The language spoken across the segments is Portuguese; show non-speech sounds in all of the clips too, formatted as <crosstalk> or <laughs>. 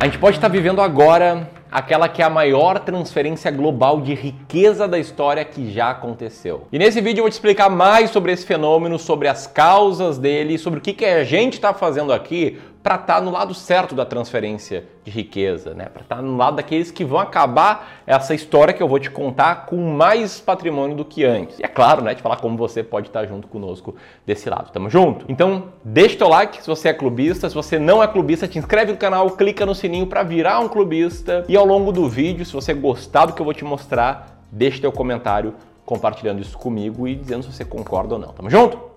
A gente pode estar vivendo agora aquela que é a maior transferência global de riqueza da história que já aconteceu. E nesse vídeo eu vou te explicar mais sobre esse fenômeno, sobre as causas dele, sobre o que, que a gente está fazendo aqui para estar tá no lado certo da transferência de riqueza, né? Para estar tá no lado daqueles que vão acabar essa história que eu vou te contar com mais patrimônio do que antes. E é claro, né, de falar como você pode estar tá junto conosco desse lado. Tamo junto? Então, deixa teu like se você é clubista, se você não é clubista, te inscreve no canal, clica no sininho para virar um clubista e ao longo do vídeo, se você gostar do que eu vou te mostrar, deixa teu comentário compartilhando isso comigo e dizendo se você concorda ou não. Tamo junto?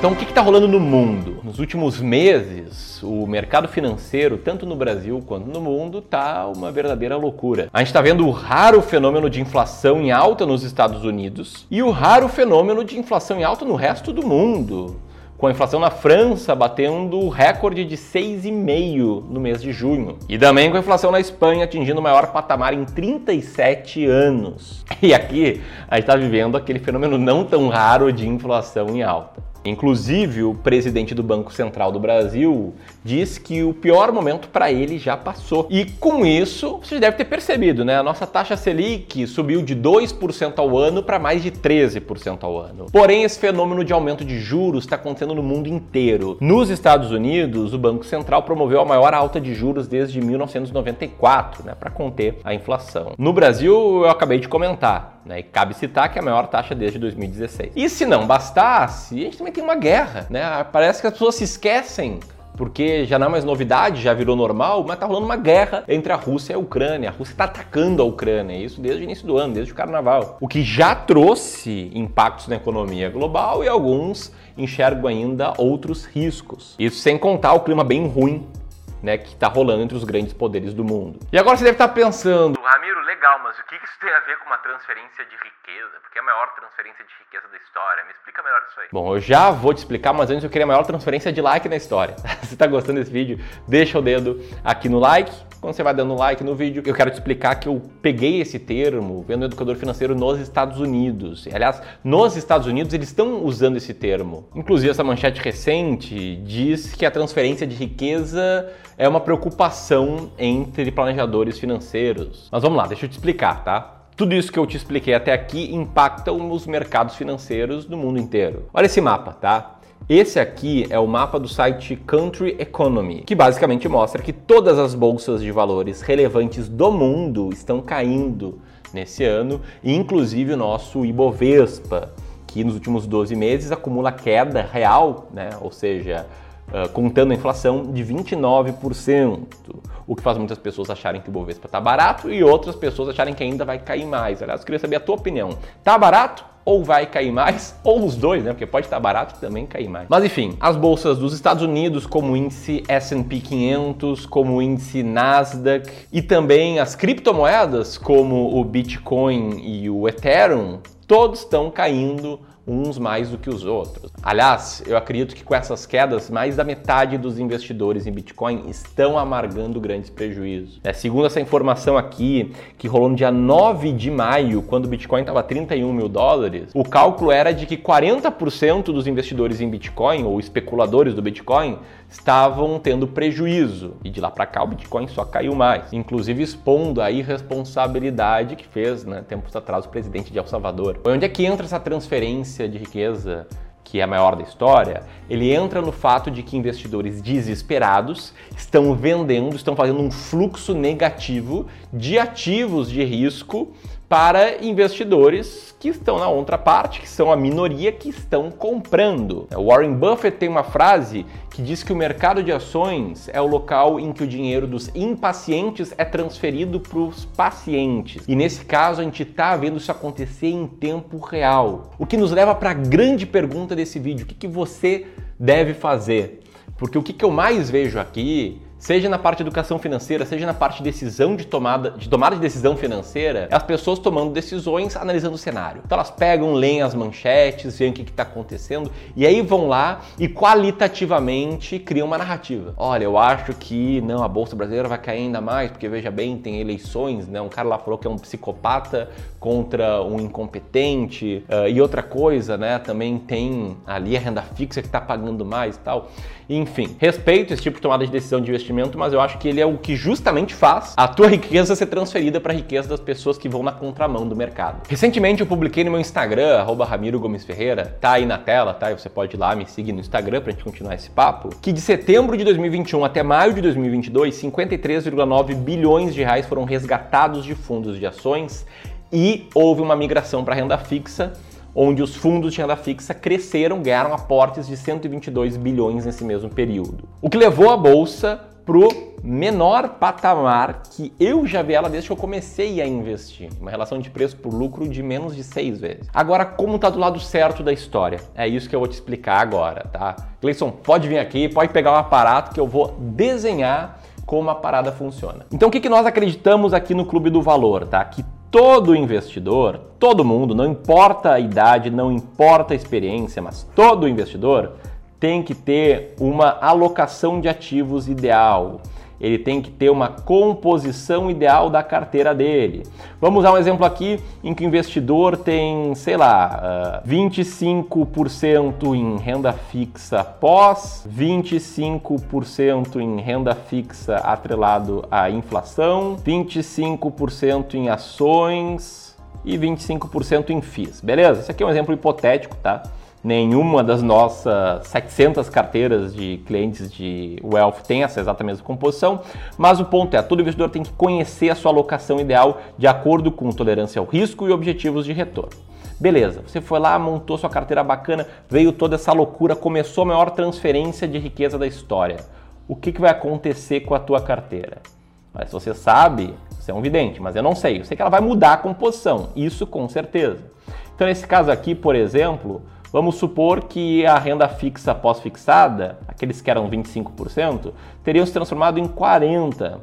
Então, o que está rolando no mundo? Nos últimos meses, o mercado financeiro, tanto no Brasil quanto no mundo, está uma verdadeira loucura. A gente está vendo o raro fenômeno de inflação em alta nos Estados Unidos e o raro fenômeno de inflação em alta no resto do mundo com a inflação na França batendo o recorde de 6,5% no mês de junho. E também com a inflação na Espanha atingindo o maior patamar em 37 anos. <laughs> E aqui a gente está vivendo aquele fenômeno não tão raro de inflação em alta. Inclusive, o presidente do Banco Central do Brasil diz que o pior momento para ele já passou. E com isso, você deve ter percebido, né? A nossa taxa Selic subiu de 2% ao ano para mais de 13% ao ano. Porém, esse fenômeno de aumento de juros está acontecendo no mundo inteiro. Nos Estados Unidos, o Banco Central promoveu a maior alta de juros desde 1994, né, para conter a inflação. No Brasil, eu acabei de comentar, né? E cabe citar que é a maior taxa desde 2016. E se não bastasse, a gente também tem uma guerra, né? Parece que as pessoas se esquecem porque já não é mais novidade, já virou normal, mas tá rolando uma guerra entre a Rússia e a Ucrânia. A Rússia está atacando a Ucrânia, isso desde o início do ano, desde o carnaval. O que já trouxe impactos na economia global e alguns enxergam ainda outros riscos. Isso sem contar o clima bem ruim né, que está rolando entre os grandes poderes do mundo. E agora você deve estar tá pensando, Ramiro, legal, mas o que isso tem a ver com uma transferência de riqueza? Porque é a maior transferência de riqueza da história. Me explica melhor isso aí. Bom, eu já vou te explicar, mas antes eu queria a maior transferência de like na história. <laughs> Se está gostando desse vídeo, deixa o dedo aqui no like. Quando você vai dando like no vídeo, eu quero te explicar que eu peguei esse termo vendo um educador financeiro nos Estados Unidos. Aliás, nos Estados Unidos eles estão usando esse termo. Inclusive, essa manchete recente diz que a transferência de riqueza é uma preocupação entre planejadores financeiros. Mas vamos lá, deixa eu te explicar, tá? Tudo isso que eu te expliquei até aqui impacta os mercados financeiros do mundo inteiro. Olha esse mapa, tá? Esse aqui é o mapa do site Country Economy, que basicamente mostra que todas as bolsas de valores relevantes do mundo estão caindo nesse ano, inclusive o nosso Ibovespa, que nos últimos 12 meses acumula queda real, né? ou seja, uh, contando a inflação, de 29%, o que faz muitas pessoas acharem que o Bovespa está barato e outras pessoas acharem que ainda vai cair mais. Aliás, queria saber a tua opinião. Tá barato? Ou vai cair mais, <laughs> ou os dois, né? Porque pode estar barato e também cair mais. Mas enfim, as bolsas dos Estados Unidos, como o índice S&P 500, como o índice Nasdaq e também as criptomoedas, como o Bitcoin e o Ethereum, todos estão caindo uns mais do que os outros. Aliás, eu acredito que com essas quedas, mais da metade dos investidores em Bitcoin estão amargando grandes prejuízos. É, segundo essa informação aqui, que rolou no dia 9 de maio, quando o Bitcoin estava 31 mil dólares, o cálculo era de que 40% dos investidores em Bitcoin, ou especuladores do Bitcoin, estavam tendo prejuízo. E de lá para cá o Bitcoin só caiu mais, inclusive expondo a irresponsabilidade que fez, né, tempos atrás, o presidente de El Salvador. Onde é que entra essa transferência de riqueza? que é a maior da história, ele entra no fato de que investidores desesperados estão vendendo, estão fazendo um fluxo negativo de ativos de risco para investidores que estão na outra parte, que são a minoria que estão comprando. O Warren Buffett tem uma frase que diz que o mercado de ações é o local em que o dinheiro dos impacientes é transferido para os pacientes. E nesse caso a gente está vendo isso acontecer em tempo real. O que nos leva para a grande pergunta desse vídeo: o que, que você deve fazer? Porque o que, que eu mais vejo aqui seja na parte de educação financeira, seja na parte de decisão de tomada de tomada de decisão financeira, é as pessoas tomando decisões analisando o cenário. Então elas pegam, leem as manchetes, veem o que está acontecendo e aí vão lá e qualitativamente criam uma narrativa. Olha, eu acho que não a bolsa brasileira vai cair ainda mais porque veja bem tem eleições, né? Um cara lá falou que é um psicopata contra um incompetente uh, e outra coisa, né? Também tem ali a renda fixa que está pagando mais e tal. Enfim, respeito esse tipo de tomada de decisão de investimento, mas eu acho que ele é o que justamente faz a tua riqueza ser transferida para a riqueza das pessoas que vão na contramão do mercado. Recentemente eu publiquei no meu Instagram, Ramiro Gomes Ferreira, tá aí na tela, tá? Você pode ir lá me seguir no Instagram pra gente continuar esse papo, que de setembro de 2021 até maio de 2022, 53,9 bilhões de reais foram resgatados de fundos de ações e houve uma migração para renda fixa onde os fundos de renda fixa cresceram, ganharam aportes de 122 bilhões nesse mesmo período. O que levou a bolsa pro menor patamar que eu já vi ela desde que eu comecei a investir. Uma relação de preço por lucro de menos de seis vezes. Agora, como tá do lado certo da história? É isso que eu vou te explicar agora, tá? Gleison, pode vir aqui, pode pegar um aparato que eu vou desenhar como a parada funciona. Então, o que, que nós acreditamos aqui no Clube do Valor, tá? Que todo investidor, todo mundo, não importa a idade, não importa a experiência, mas todo investidor tem que ter uma alocação de ativos ideal ele tem que ter uma composição ideal da carteira dele. Vamos usar um exemplo aqui em que o investidor tem, sei lá, 25% ah, em renda fixa pós, 25% em renda fixa atrelado à inflação, 25% em ações e 25% em FIIs. Beleza? Esse aqui é um exemplo hipotético, tá? Nenhuma das nossas 700 carteiras de clientes de wealth tem essa exata mesma composição, mas o ponto é, todo investidor tem que conhecer a sua alocação ideal de acordo com tolerância ao risco e objetivos de retorno. Beleza, você foi lá, montou sua carteira bacana, veio toda essa loucura, começou a maior transferência de riqueza da história. O que, que vai acontecer com a tua carteira? Mas você sabe, você é um vidente, mas eu não sei. Eu sei que ela vai mudar a composição, isso com certeza. Então, nesse caso aqui, por exemplo, Vamos supor que a renda fixa pós-fixada, aqueles que eram 25%, teriam se transformado em 40%.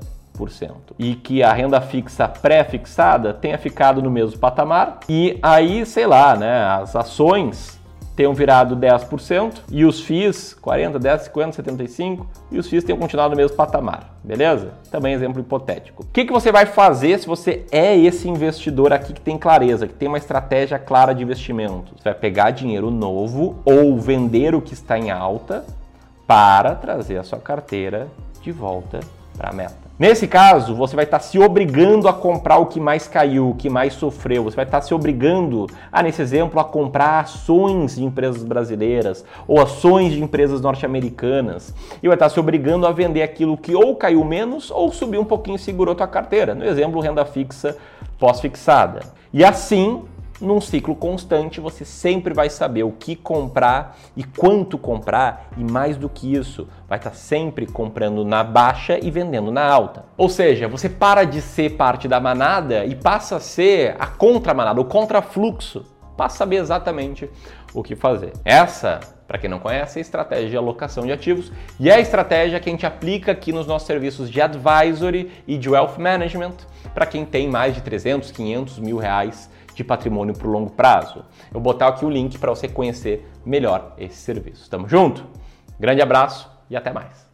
E que a renda fixa pré-fixada tenha ficado no mesmo patamar. E aí, sei lá, né, as ações tenham virado 10% e os FIIs 40, 10, 50, 75 e os FIIs tenham continuado no mesmo patamar, beleza? Também exemplo hipotético. O que, que você vai fazer se você é esse investidor aqui que tem clareza, que tem uma estratégia clara de investimento? Você vai pegar dinheiro novo ou vender o que está em alta para trazer a sua carteira de volta para a meta. Nesse caso, você vai estar se obrigando a comprar o que mais caiu, o que mais sofreu. Você vai estar se obrigando, a, nesse exemplo, a comprar ações de empresas brasileiras ou ações de empresas norte-americanas. E vai estar se obrigando a vender aquilo que ou caiu menos ou subiu um pouquinho e segurou tua carteira. No exemplo, renda fixa pós-fixada. E assim, num ciclo constante, você sempre vai saber o que comprar e quanto comprar, e mais do que isso, vai estar sempre comprando na baixa e vendendo na alta. Ou seja, você para de ser parte da manada e passa a ser a contramanada, o contrafluxo. Passa a saber exatamente o que fazer. Essa, para quem não conhece, é a estratégia de alocação de ativos e é a estratégia que a gente aplica aqui nos nossos serviços de advisory e de wealth management para quem tem mais de 300, 500 mil reais de patrimônio para o longo prazo. Eu vou botar aqui o link para você conhecer melhor esse serviço. Tamo junto? Grande abraço e até mais.